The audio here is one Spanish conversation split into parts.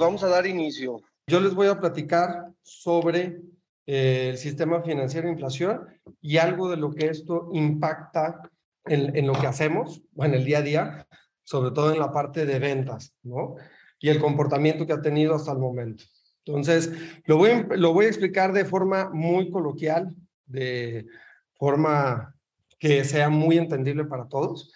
vamos a dar inicio. Yo les voy a platicar sobre eh, el sistema financiero de inflación y algo de lo que esto impacta en, en, lo que hacemos o en el día a día, sobre todo en la parte de ventas, ¿no? Y el comportamiento que ha tenido hasta el momento. Entonces, lo voy, lo voy a explicar de forma muy coloquial, de forma que sea muy entendible para todos,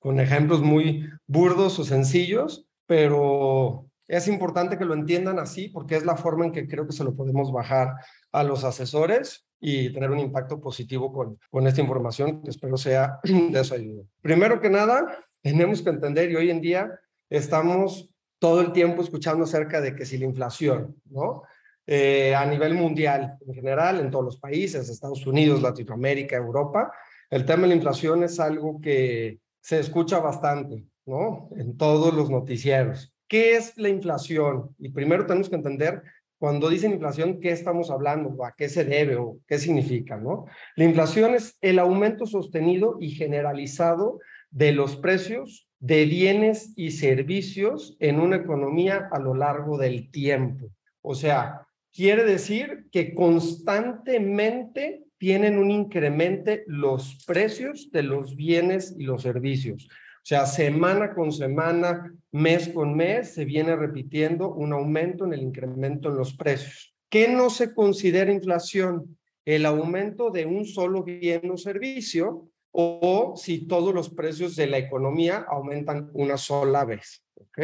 con ejemplos muy burdos o sencillos, pero es importante que lo entiendan así porque es la forma en que creo que se lo podemos bajar a los asesores y tener un impacto positivo con, con esta información que espero sea de su ayuda. Primero que nada, tenemos que entender y hoy en día estamos todo el tiempo escuchando acerca de que si la inflación, ¿no? Eh, a nivel mundial, en general, en todos los países, Estados Unidos, Latinoamérica, Europa, el tema de la inflación es algo que se escucha bastante, ¿no? En todos los noticieros. ¿Qué es la inflación? Y primero tenemos que entender cuando dicen inflación, ¿qué estamos hablando? ¿A qué se debe o qué significa? ¿no? La inflación es el aumento sostenido y generalizado de los precios de bienes y servicios en una economía a lo largo del tiempo. O sea, quiere decir que constantemente tienen un incremento los precios de los bienes y los servicios. O sea, semana con semana, mes con mes, se viene repitiendo un aumento en el incremento en los precios. ¿Qué no se considera inflación? El aumento de un solo bien o servicio o si todos los precios de la economía aumentan una sola vez. ¿Ok?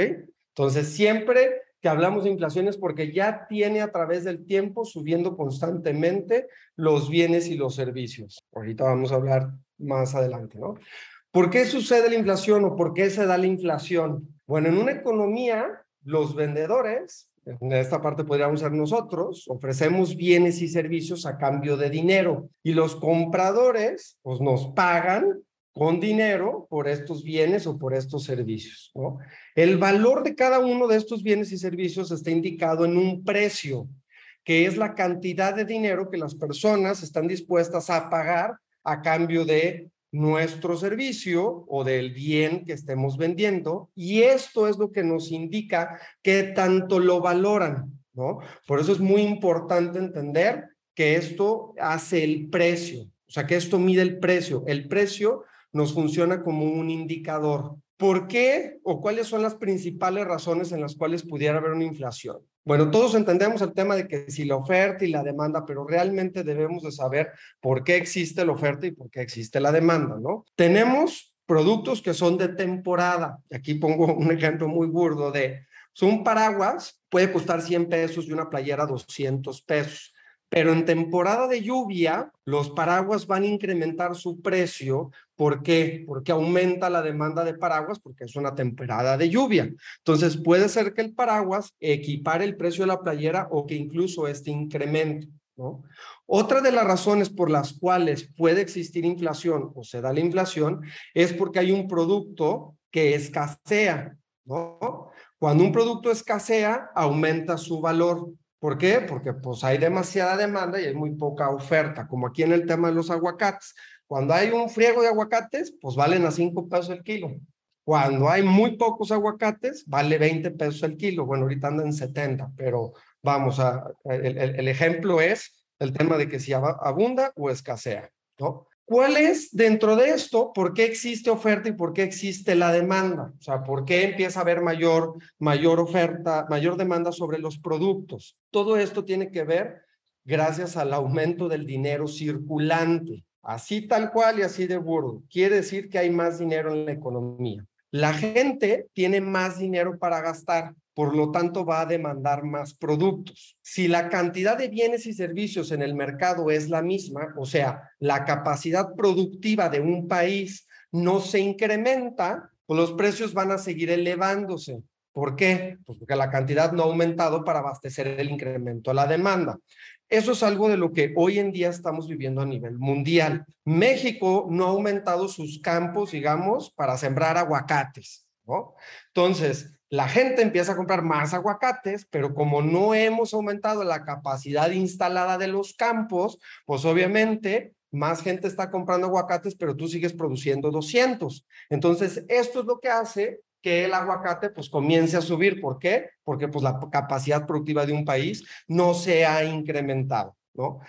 Entonces, siempre que hablamos de inflación es porque ya tiene a través del tiempo subiendo constantemente los bienes y los servicios. Ahorita vamos a hablar más adelante, ¿no? ¿Por qué sucede la inflación o por qué se da la inflación? Bueno, en una economía, los vendedores, en esta parte podríamos ser nosotros, ofrecemos bienes y servicios a cambio de dinero y los compradores pues nos pagan con dinero por estos bienes o por estos servicios. El valor de cada uno de estos bienes y servicios está indicado en un precio, que es la cantidad de dinero que las personas están dispuestas a pagar a cambio de nuestro servicio o del bien que estemos vendiendo y esto es lo que nos indica que tanto lo valoran, ¿no? Por eso es muy importante entender que esto hace el precio, o sea, que esto mide el precio. El precio nos funciona como un indicador. ¿Por qué o cuáles son las principales razones en las cuales pudiera haber una inflación? Bueno, todos entendemos el tema de que si la oferta y la demanda, pero realmente debemos de saber por qué existe la oferta y por qué existe la demanda, ¿no? Tenemos productos que son de temporada. Aquí pongo un ejemplo muy burdo de, un paraguas puede costar 100 pesos y una playera 200 pesos. Pero en temporada de lluvia, los paraguas van a incrementar su precio. ¿Por qué? Porque aumenta la demanda de paraguas porque es una temporada de lluvia. Entonces puede ser que el paraguas equipare el precio de la playera o que incluso este incremento. Otra de las razones por las cuales puede existir inflación o se da la inflación es porque hay un producto que escasea. Cuando un producto escasea, aumenta su valor. ¿Por qué? Porque pues hay demasiada demanda y hay muy poca oferta, como aquí en el tema de los aguacates. Cuando hay un friego de aguacates, pues valen a 5 pesos el kilo. Cuando hay muy pocos aguacates, vale 20 pesos el kilo. Bueno, ahorita andan en 70, pero vamos a, el, el ejemplo es el tema de que si abunda o escasea, ¿no? ¿Cuál es dentro de esto? ¿Por qué existe oferta y por qué existe la demanda? O sea, ¿por qué empieza a haber mayor, mayor oferta, mayor demanda sobre los productos? Todo esto tiene que ver gracias al aumento del dinero circulante. Así tal cual y así de burdo. Quiere decir que hay más dinero en la economía. La gente tiene más dinero para gastar por lo tanto va a demandar más productos. Si la cantidad de bienes y servicios en el mercado es la misma, o sea, la capacidad productiva de un país no se incrementa, pues los precios van a seguir elevándose. ¿Por qué? Pues porque la cantidad no ha aumentado para abastecer el incremento de la demanda. Eso es algo de lo que hoy en día estamos viviendo a nivel mundial. México no ha aumentado sus campos, digamos, para sembrar aguacates. Entonces, la gente empieza a comprar más aguacates, pero como no hemos aumentado la capacidad instalada de los campos, pues obviamente más gente está comprando aguacates, pero tú sigues produciendo 200. Entonces, esto es lo que hace que el aguacate pues comience a subir. ¿Por qué? Porque pues la capacidad productiva de un país no se ha incrementado, ¿no?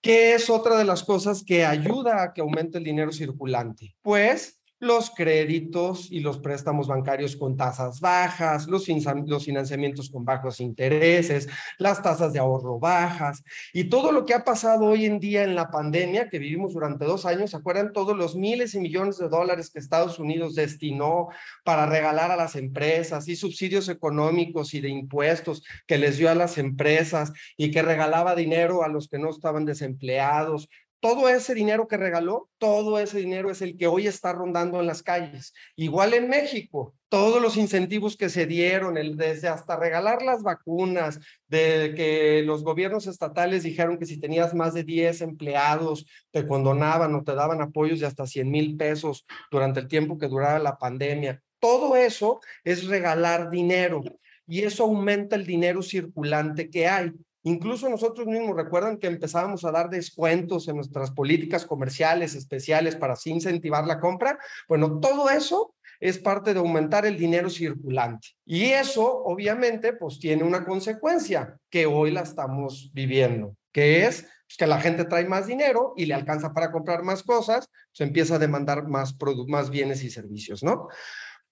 ¿Qué es otra de las cosas que ayuda a que aumente el dinero circulante? Pues los créditos y los préstamos bancarios con tasas bajas, los, los, financiamientos con bajos intereses, las tasas de ahorro bajas y todo lo que ha pasado hoy en día en la pandemia que vivimos durante dos años. ¿Se acuerdan todos los miles y millones de dólares que Estados Unidos destinó para regalar a las empresas y subsidios económicos y de impuestos que les dio a las empresas y que regalaba dinero a los que no estaban desempleados? Todo ese dinero que regaló, todo ese dinero es el que hoy está rondando en las calles. Igual en México, todos los incentivos que se dieron, desde hasta regalar las vacunas, de que los gobiernos estatales dijeron que si tenías más de 10 empleados, te condonaban o te daban apoyos de hasta 100 mil pesos durante el tiempo que durara la pandemia. Todo eso es regalar dinero y eso aumenta el dinero circulante que hay. Incluso nosotros mismos recuerdan que empezábamos a dar descuentos en nuestras políticas comerciales especiales para así incentivar la compra. Bueno, todo eso es parte de aumentar el dinero circulante. Y eso, obviamente, pues tiene una consecuencia que hoy la estamos viviendo, que es pues, que la gente trae más dinero y le alcanza para comprar más cosas, se empieza a demandar más, más bienes y servicios, ¿no?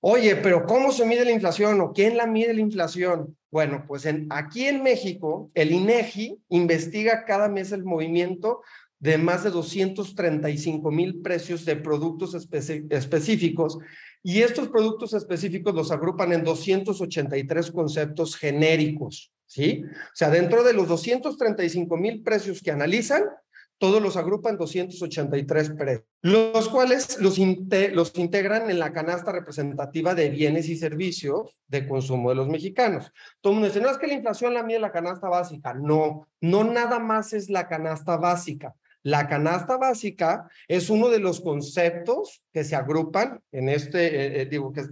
Oye, pero ¿cómo se mide la inflación o quién la mide la inflación? Bueno, pues en, aquí en México, el INEGI investiga cada mes el movimiento de más de 235 mil precios de productos específicos y estos productos específicos los agrupan en 283 conceptos genéricos, ¿sí? O sea, dentro de los 235 mil precios que analizan, todos los agrupan 283 precios, los cuales los, integran en la canasta representativa de bienes y servicios de consumo de los mexicanos. Todo el mundo dice, no es que la inflación la mide la canasta básica. No, no nada más es la canasta básica. La canasta básica es uno de los conceptos que se agrupan en este, eh, eh, digo, que,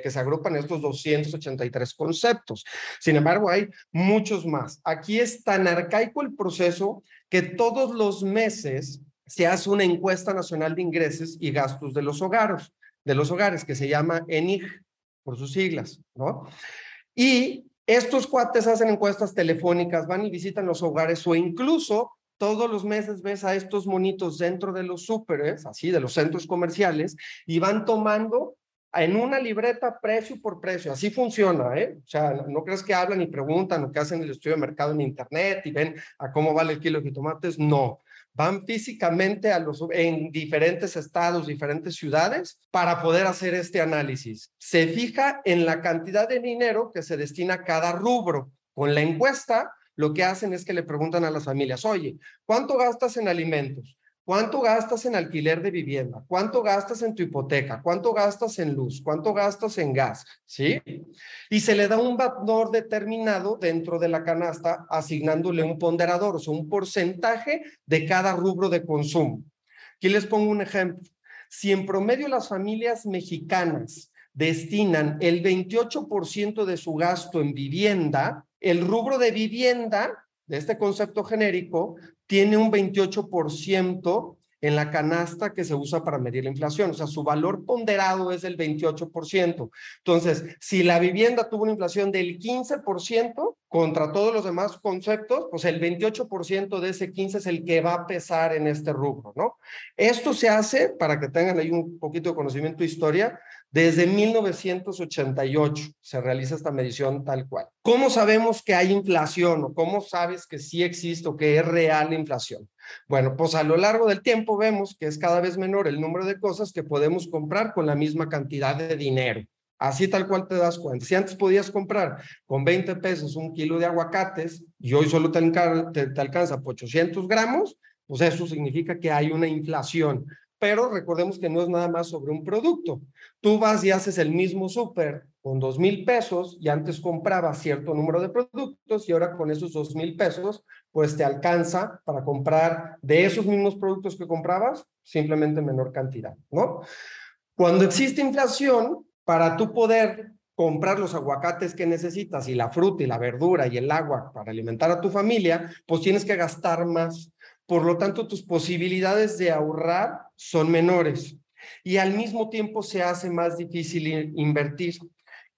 que se agrupan estos 283 conceptos. Sin embargo, hay muchos más. Aquí es tan arcaico el proceso que todos los meses se hace una encuesta nacional de ingresos y gastos de los hogares, de los hogares que se llama ENIG por sus siglas, ¿no? Y estos cuates hacen encuestas telefónicas, van y visitan los hogares o incluso todos los meses ves a estos monitos dentro de los súperes, así, de los centros comerciales, y van tomando en una libreta precio por precio. Así funciona, ¿eh? O sea, no, crees que hablan y preguntan o que hacen el estudio de mercado en internet y ven a cómo vale el kilo de tomates. No. Van físicamente a los, en diferentes estados, diferentes ciudades para poder hacer este análisis. Se fija en la cantidad de dinero que se destina a cada rubro. Con la encuesta, lo que hacen es que le preguntan a las familias, oye, ¿cuánto gastas en alimentos? ¿Cuánto gastas en alquiler de vivienda? ¿Cuánto gastas en tu hipoteca? ¿Cuánto gastas en luz? ¿Cuánto gastas en gas? ¿Sí? Y se le da un valor determinado dentro de la canasta, asignándole un ponderador, o sea, un porcentaje de cada rubro de consumo. Aquí les pongo un ejemplo. Si en promedio las familias mexicanas destinan el 28% de su gasto en vivienda, el rubro de vivienda de este concepto genérico tiene un 28% en la canasta que se usa para medir la inflación. O sea, su valor ponderado es del 28%. Entonces, si la vivienda tuvo una inflación del 15% contra todos los demás conceptos, pues el 28% de ese 15 es el que va a pesar en este rubro, ¿no? Esto se hace, para que tengan ahí un poquito de conocimiento de historia, desde 1988 se realiza esta medición tal cual. ¿Cómo sabemos que hay inflación o cómo sabes que sí existe o que es real la inflación? Bueno, pues a lo largo del tiempo vemos que es cada vez menor el número de cosas que podemos comprar con la misma cantidad de dinero. Así tal cual te das cuenta. Si antes podías comprar con 20 pesos un kilo de aguacates y hoy solo te, te alcanza por 800 gramos, pues eso significa que hay una inflación pero recordemos que no es nada más sobre un producto. Tú vas y haces el mismo súper con dos mil pesos y antes comprabas cierto número de productos y ahora con esos dos mil pesos pues te alcanza para comprar de esos mismos productos que comprabas simplemente menor cantidad, ¿no? Cuando existe inflación, para tú poder comprar los aguacates que necesitas y la fruta y la verdura y el agua para alimentar a tu familia, pues tienes que gastar más por lo tanto tus posibilidades de ahorrar son menores y al mismo tiempo se hace más difícil invertir.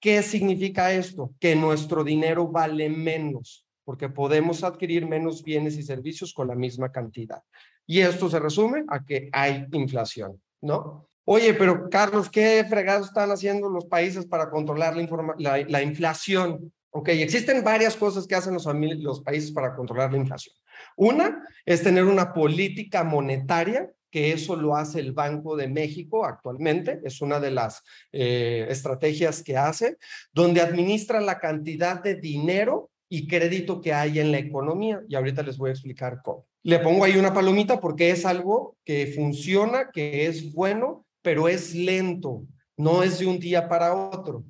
¿Qué significa esto? Que nuestro dinero vale menos, porque podemos adquirir menos bienes y servicios con la misma cantidad. Y esto se resume a que hay inflación, ¿no? Oye, pero Carlos, ¿qué fregados están haciendo los países para controlar la, la, inflación? Ok, existen varias cosas que hacen los, los países para controlar la inflación. Una es tener una política monetaria que eso lo hace el Banco de México actualmente, es una de las eh, estrategias que hace, donde administra la cantidad de dinero y crédito que hay en la economía. Y ahorita les voy a explicar cómo. Le pongo ahí una palomita porque es algo que funciona, que es bueno pero es lento, no es de un día para otro.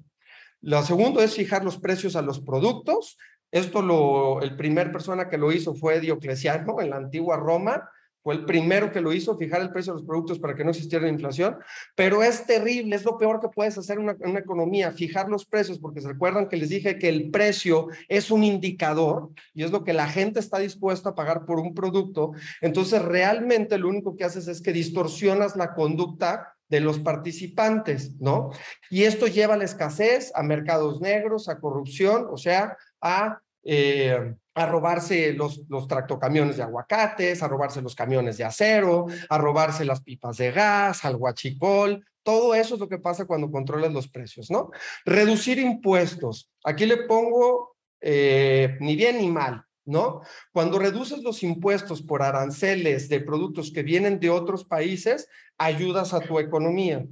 Lo segundo es fijar los precios a los productos. Esto lo, el primer persona que lo hizo fue Diocleciano en la antigua Roma fue el primero que lo hizo, fijar el precio de los productos para que no existiera inflación, pero es terrible, es lo peor que puedes hacer en una, economía, fijar los precios, porque se recuerdan que les dije que el precio es un indicador y es lo que la gente está dispuesta a pagar por un producto, entonces realmente lo único que haces es que distorsionas la conducta de los participantes, ¿no? Y esto lleva a la escasez, a mercados negros, a corrupción, o sea, a eh, a robarse los, los tractocamiones de aguacates, a robarse los camiones de acero, a robarse las pipas de gas, al guachicol. Todo eso es lo que pasa cuando controlas los precios, ¿no? Reducir impuestos. Aquí le pongo eh, ni bien ni mal, ¿no? Cuando reduces los impuestos por aranceles de productos que vienen de otros países, ayudas a tu economía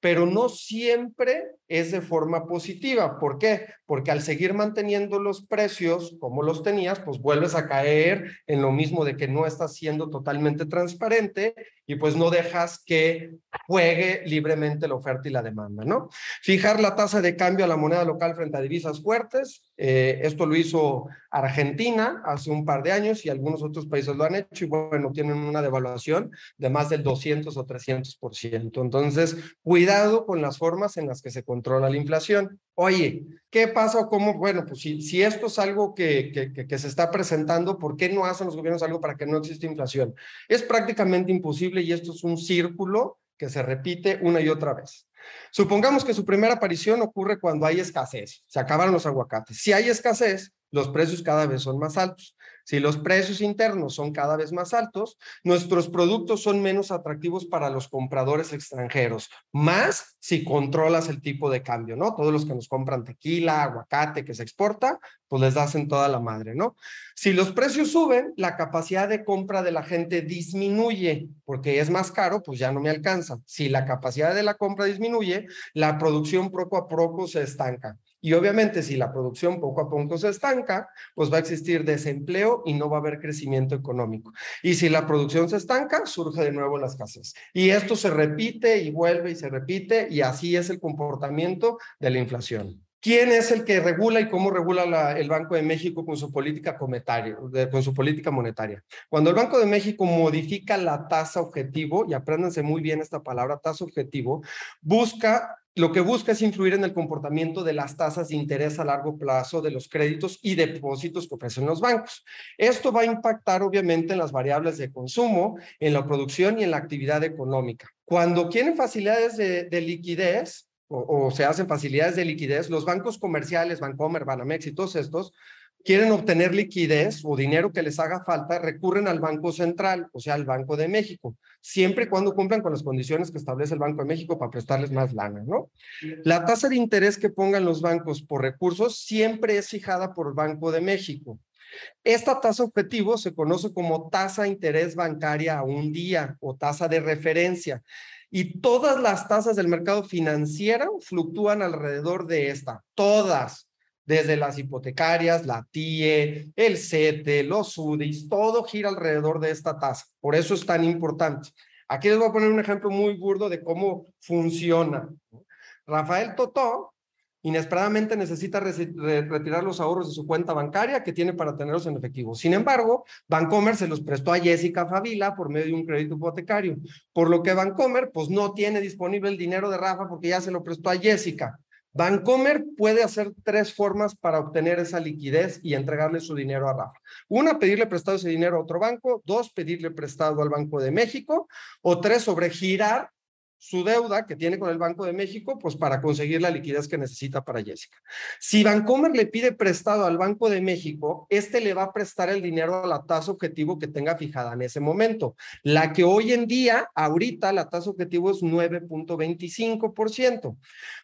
pero no siempre es de forma positiva. ¿Por qué? Porque al seguir manteniendo los precios como los tenías, pues vuelves a caer en lo mismo de que no estás siendo totalmente transparente y pues no dejas que juegue libremente la oferta y la demanda, ¿no? Fijar la tasa de cambio a la moneda local frente a divisas fuertes. Eh, esto lo hizo Argentina hace un par de años y algunos otros países lo han hecho y bueno, tienen una devaluación de más del 200 o 300%. Entonces, cuidado con las formas en las que se controla la inflación. Oye, ¿qué pasa o cómo? Bueno, pues si, si esto es algo que, que, que, se está presentando, ¿por qué no hacen los gobiernos algo para que no exista inflación? Es prácticamente imposible y esto es un círculo que se repite una y otra vez. Supongamos que su primera aparición ocurre cuando hay escasez, se acabaron los aguacates. Si hay escasez, los precios cada vez son más altos. Si los precios internos son cada vez más altos, nuestros productos son menos atractivos para los compradores extranjeros, más si controlas el tipo de cambio, ¿no? Todos los que nos compran tequila, aguacate que se exporta, pues les das en toda la madre, ¿no? Si los precios suben, la capacidad de compra de la gente disminuye, porque es más caro, pues ya no me alcanza. Si la capacidad de la compra disminuye, la producción poco a poco se estanca. Y obviamente si la producción poco a poco se estanca, pues va a existir desempleo y no va a haber crecimiento económico. Y si la producción se estanca, surge de nuevo la escasez. Y esto se repite y vuelve y se repite y así es el comportamiento de la inflación. ¿Quién es el que regula y cómo regula el Banco de México con su política monetaria, con su política monetaria? Cuando el Banco de México modifica la tasa objetivo, y apréndanse muy bien esta palabra, tasa objetivo, busca lo que busca es influir en el comportamiento de las tasas de interés a largo plazo de los créditos y depósitos que ofrecen los bancos. Esto va a impactar obviamente en las variables de consumo, en la producción y en la actividad económica. Cuando quieren facilidades de, liquidez o, se hacen facilidades de liquidez, los bancos comerciales, Bancomer, Banamex y todos estos quieren obtener liquidez o dinero que les haga falta, recurren al Banco Central, o sea, al Banco de México, siempre y cuando cumplan con las condiciones que establece el Banco de México para prestarles más lana, ¿no? La tasa de interés que pongan los bancos por recursos siempre es fijada por el Banco de México. Esta tasa objetivo se conoce como tasa de interés bancaria a un día o tasa de referencia. Y todas las tasas del mercado financiero fluctúan alrededor de esta, todas desde las hipotecarias, la TIE, el CETE, los UDIs, todo gira alrededor de esta tasa. Por eso es tan importante. Aquí les voy a poner un ejemplo muy burdo de cómo funciona. Rafael Totó inesperadamente necesita retirar los ahorros de su cuenta bancaria que tiene para tenerlos en efectivo. Sin embargo, Bancomer se los prestó a Jessica Favila por medio de un crédito hipotecario, por lo que Bancomer pues no tiene disponible el dinero de Rafa porque ya se lo prestó a Jessica. Bancomer puede hacer tres formas para obtener esa liquidez y entregarle su dinero a Rafa. Una, pedirle prestado ese dinero a otro banco. Dos, pedirle prestado al Banco de México. O tres, sobregirar su deuda que tiene con el Banco de México, pues para conseguir la liquidez que necesita para Jessica. Si Bancomer le pide prestado al Banco de México, este le va a prestar el dinero a la tasa objetivo que tenga fijada en ese momento. La que hoy en día, ahorita, la tasa objetivo es 9.25%.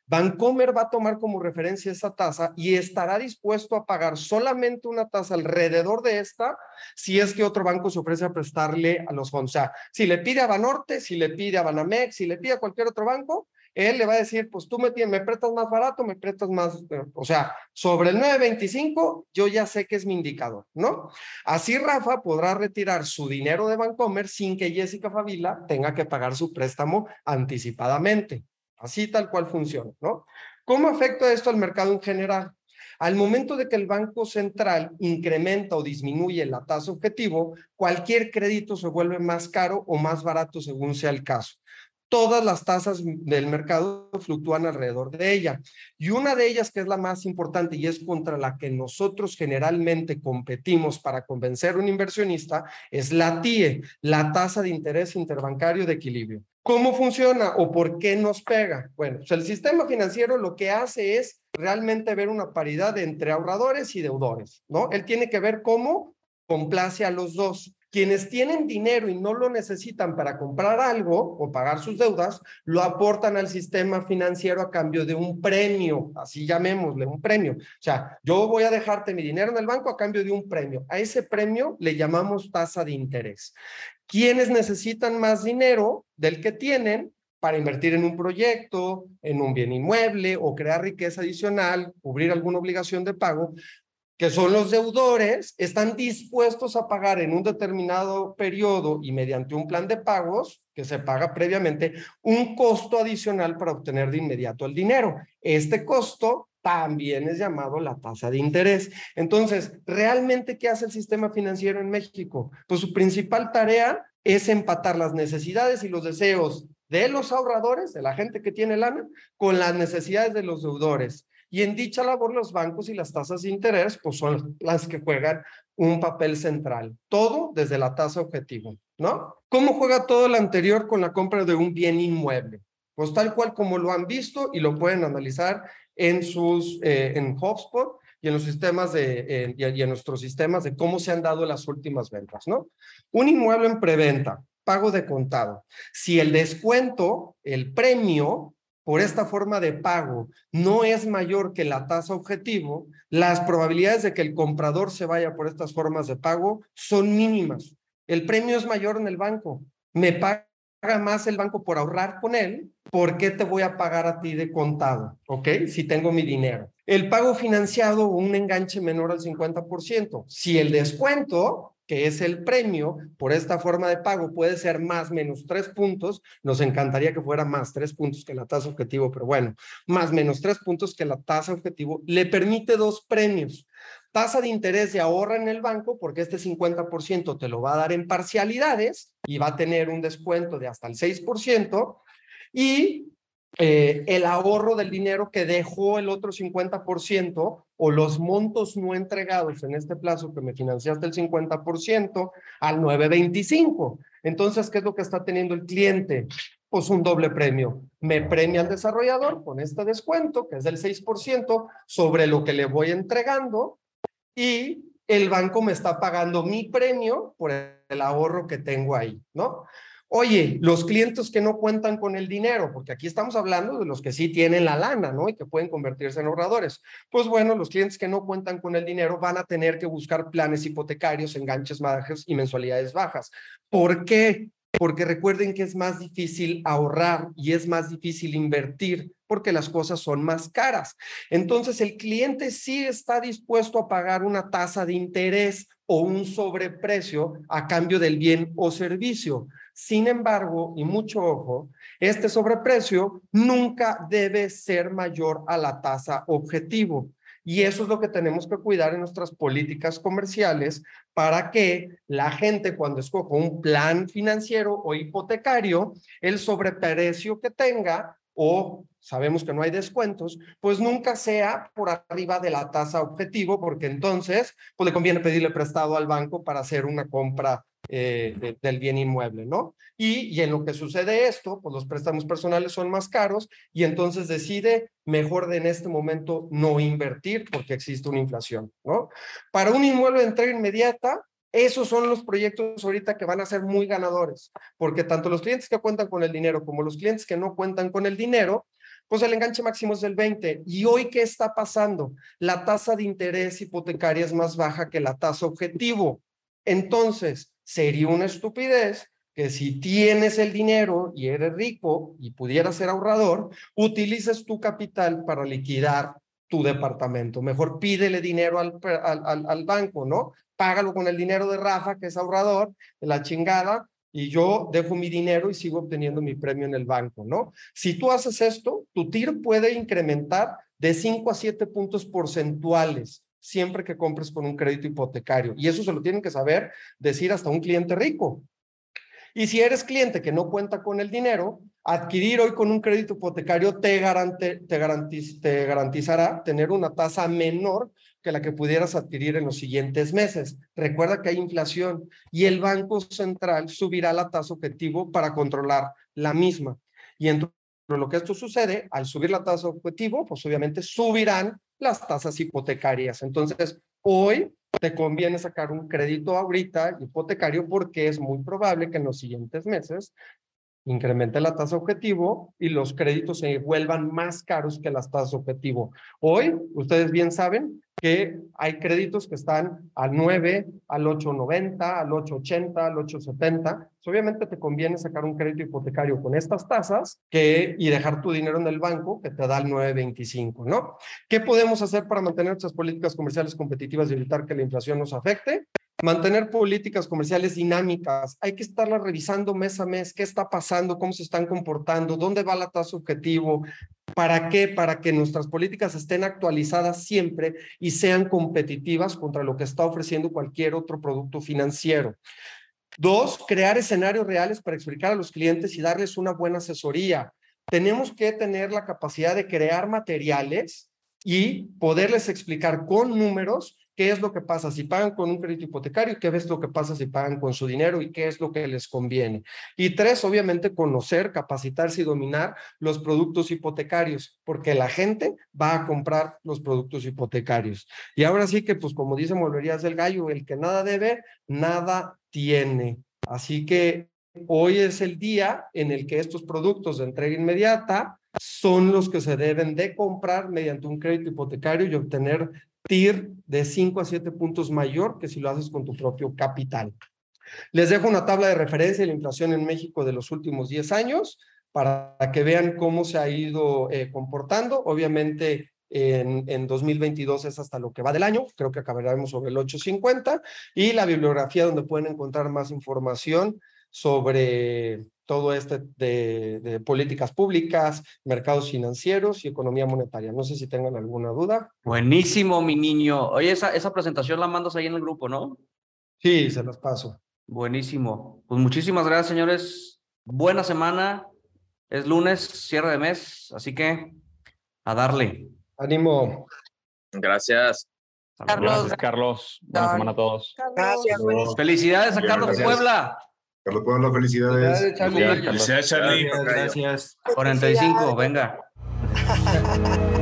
Bancomer va a tomar como referencia esa tasa y estará dispuesto a pagar solamente una tasa alrededor de esta si es que otro banco se ofrece a prestarle a los fondos. O sea, si le pide a Banorte, si le pide a Banamex, si le a cualquier otro banco, él le va a decir, pues tú me, me prestas más barato, me prestas más, eh, o sea, sobre el 925 yo ya sé que es mi indicador, ¿no? Así Rafa podrá retirar su dinero de Bancomer sin que Jessica Favila tenga que pagar su préstamo anticipadamente. Así tal cual funciona, ¿no? ¿Cómo afecta esto al mercado en general? Al momento de que el Banco Central incrementa o disminuye la tasa objetivo, cualquier crédito se vuelve más caro o más barato según sea el caso todas las tasas del mercado fluctúan alrededor de ella. Y una de ellas, que es la más importante y es contra la que nosotros generalmente competimos para convencer a un inversionista, es la TIE, la tasa de interés interbancario de equilibrio. ¿Cómo funciona o por qué nos pega? Bueno, pues el sistema financiero lo que hace es realmente ver una paridad entre ahorradores y deudores, ¿no? Él tiene que ver cómo complace a los dos. Quienes tienen dinero y no lo necesitan para comprar algo o pagar sus deudas, lo aportan al sistema financiero a cambio de un premio, así llamémosle, un premio. O sea, yo voy a dejarte mi dinero en el banco a cambio de un premio. A ese premio le llamamos tasa de interés. Quienes necesitan más dinero del que tienen para invertir en un proyecto, en un bien inmueble o crear riqueza adicional, cubrir alguna obligación de pago, que son los deudores, están dispuestos a pagar en un determinado periodo y mediante un plan de pagos que se paga previamente un costo adicional para obtener de inmediato el dinero. Este costo también es llamado la tasa de interés. Entonces, ¿realmente qué hace el sistema financiero en México? Pues su principal tarea es empatar las necesidades y los deseos de los ahorradores, de la gente que tiene lana, con las necesidades de los deudores. Y en dicha labor los bancos y las tasas de interés pues son las que juegan un papel central. Todo desde la tasa objetivo, ¿no? ¿Cómo juega todo lo anterior con la compra de un bien inmueble? Pues tal cual como lo han visto y lo pueden analizar en sus, eh, en HubSpot y en los sistemas de, y en nuestros sistemas de cómo se han dado las últimas ventas, ¿no? Un inmueble en preventa, pago de contado. Si el descuento, el premio, por esta forma de pago no es mayor que la tasa objetivo, las probabilidades de que el comprador se vaya por estas formas de pago son mínimas. El premio es mayor en el banco. Me paga más el banco por ahorrar con él. ¿Por qué te voy a pagar a ti de contado? ¿Ok? Si tengo mi dinero. El pago financiado un enganche menor al 50%. Si el descuento que es el premio por esta forma de pago, puede ser más menos tres puntos. Nos encantaría que fuera más tres puntos que la tasa objetivo, pero bueno, más menos tres puntos que la tasa objetivo, le permite dos premios. Tasa de interés de ahorra en el banco, porque este 50% te lo va a dar en parcialidades y va a tener un descuento de hasta el 6%. Y eh, el ahorro del dinero que dejó el otro 50% o los montos no entregados en este plazo que me financiaste el 50% al 925. Entonces, ¿qué es lo que está teniendo el cliente? Pues un doble premio. Me premia al desarrollador con este descuento, que es del 6%, sobre lo que le voy entregando y el banco me está pagando mi premio por el ahorro que tengo ahí, ¿no? Oye, los clientes que no cuentan con el dinero, porque aquí estamos hablando de los que sí tienen la lana, ¿no? Y que pueden convertirse en ahorradores. Pues bueno, los clientes que no cuentan con el dinero van a tener que buscar planes hipotecarios, enganches bajos y mensualidades bajas. ¿Por qué? Porque recuerden que es más difícil ahorrar y es más difícil invertir porque las cosas son más caras. Entonces, el cliente sí está dispuesto a pagar una tasa de interés o un sobreprecio a cambio del bien o servicio. Sin embargo, y mucho ojo, este sobreprecio nunca debe ser mayor a la tasa objetivo. Y eso es lo que tenemos que cuidar en nuestras políticas comerciales para que la gente cuando escoja un plan financiero o hipotecario, el sobreprecio que tenga o sabemos que no hay descuentos, pues nunca sea por arriba de la tasa objetivo, porque entonces pues le conviene pedirle prestado al banco para hacer una compra eh, del bien inmueble, ¿no? Y, en lo que sucede esto, pues los préstamos personales son más caros y entonces decide mejor de en este momento no invertir porque existe una inflación, ¿no? Para un inmueble de entrega inmediata, esos son los proyectos ahorita que van a ser muy ganadores, porque tanto los clientes que cuentan con el dinero como los clientes que no cuentan con el dinero, pues el enganche máximo es del 20. ¿Y hoy qué está pasando? La tasa de interés hipotecaria es más baja que la tasa objetivo. Entonces, sería una estupidez que si tienes el dinero y eres rico y pudieras ser ahorrador, utilices tu capital para liquidar tu departamento. Mejor pídele dinero al, al, banco, ¿no? Págalo con el dinero de Rafa, que es ahorrador, de la chingada, y yo dejo mi dinero y sigo obteniendo mi premio en el banco, ¿no? Si tú haces esto, tu TIR puede incrementar de 5 a 7 puntos porcentuales siempre que compres con un crédito hipotecario. Y eso se lo tienen que saber decir hasta un cliente rico. Y si eres cliente que no cuenta con el dinero, adquirir hoy con un crédito hipotecario te, garantizará tener una tasa menor que la que pudieras adquirir en los siguientes meses. Recuerda que hay inflación y el Banco Central subirá la tasa objetivo para controlar la misma. Y entre lo que esto sucede, al subir la tasa objetivo, pues obviamente subirán las tasas hipotecarias. Entonces, hoy te conviene sacar un crédito ahorita hipotecario porque es muy probable que en los siguientes meses incremente la tasa objetivo y los créditos se vuelvan más caros que las tasas objetivo. Hoy, ustedes bien saben que hay créditos que están al 9, al 8.90, al 8.80, al 8.70. Pues, obviamente te conviene sacar un crédito hipotecario con estas tasas y dejar tu dinero en el banco que te da el 9.25, ¿no? ¿Qué podemos hacer para mantener nuestras políticas comerciales competitivas y evitar que la inflación nos afecte? Mantener políticas comerciales dinámicas. Hay que estarlas revisando mes a mes. ¿Qué está pasando? ¿Cómo se están comportando? ¿Dónde va la tasa objetivo? ¿Para qué? Para que nuestras políticas estén actualizadas siempre y sean competitivas contra lo que está ofreciendo cualquier otro producto financiero. Dos, crear escenarios reales para explicar a los clientes y darles una buena asesoría. Tenemos que tener la capacidad de crear materiales y poderles explicar con números qué es lo que pasa si pagan con un crédito hipotecario, qué es lo que pasa si pagan con su dinero y qué es lo que les conviene. Y tres, obviamente, conocer, capacitarse y dominar los productos hipotecarios, porque la gente va a comprar los productos hipotecarios. Y ahora sí que, pues como dice Molverías del Gallo, el que nada debe, nada tiene. Así que hoy es el día en el que estos productos de entrega inmediata son los que se deben de comprar mediante un crédito hipotecario y obtener De 5 a 7 puntos mayor que si lo haces con tu propio capital. Les dejo una tabla de referencia de la inflación en México de los últimos 10 años para que vean cómo se ha ido eh, comportando. Obviamente, en, en, 2022 es hasta lo que va del año, creo que acabaremos sobre el 850, y la bibliografía donde pueden encontrar más información sobre todo este de, políticas públicas, mercados financieros y economía monetaria. No sé si tengan alguna duda. Buenísimo, mi niño. Oye, esa, esa presentación la mandas ahí en el grupo, ¿no? Sí, se las paso. Buenísimo. Pues muchísimas gracias, señores. Buena semana. Es lunes, cierre de mes, así que a darle. Ánimo. Gracias. Carlos. Gracias, Carlos. Buena semana a todos. Gracias. Felicidades a Carlos Puebla. Carlos Puebla, felicidades. Felicidades, Charlie. Gracias. 45, venga.